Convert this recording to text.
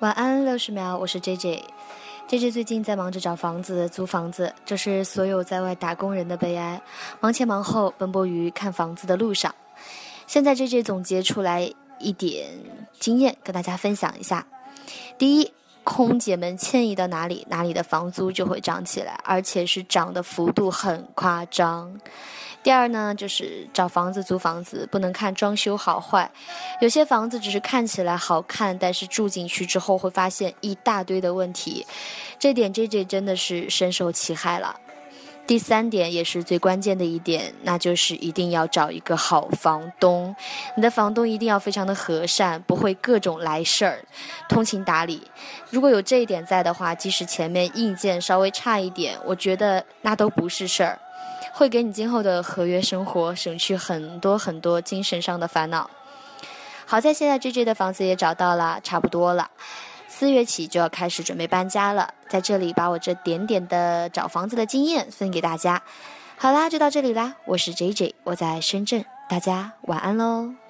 晚安，六十秒，我是 J J。J J 最近在忙着找房子、租房子，这是所有在外打工人的悲哀，忙前忙后，奔波于看房子的路上。现在 J J 总结出来一点经验，跟大家分享一下。第一，空姐们迁移到哪里，哪里的房租就会涨起来，而且是涨的幅度很夸张。第二呢，就是找房子、租房子不能看装修好坏，有些房子只是看起来好看，但是住进去之后会发现一大堆的问题，这点 J J 真的是深受其害了。第三点也是最关键的一点，那就是一定要找一个好房东，你的房东一定要非常的和善，不会各种来事儿，通情达理。如果有这一点在的话，即使前面硬件稍微差一点，我觉得那都不是事儿。会给你今后的合约生活省去很多很多精神上的烦恼。好在现在 J J 的房子也找到了，差不多了，四月起就要开始准备搬家了。在这里把我这点点的找房子的经验分给大家。好啦，就到这里啦，我是 J J，我在深圳，大家晚安喽。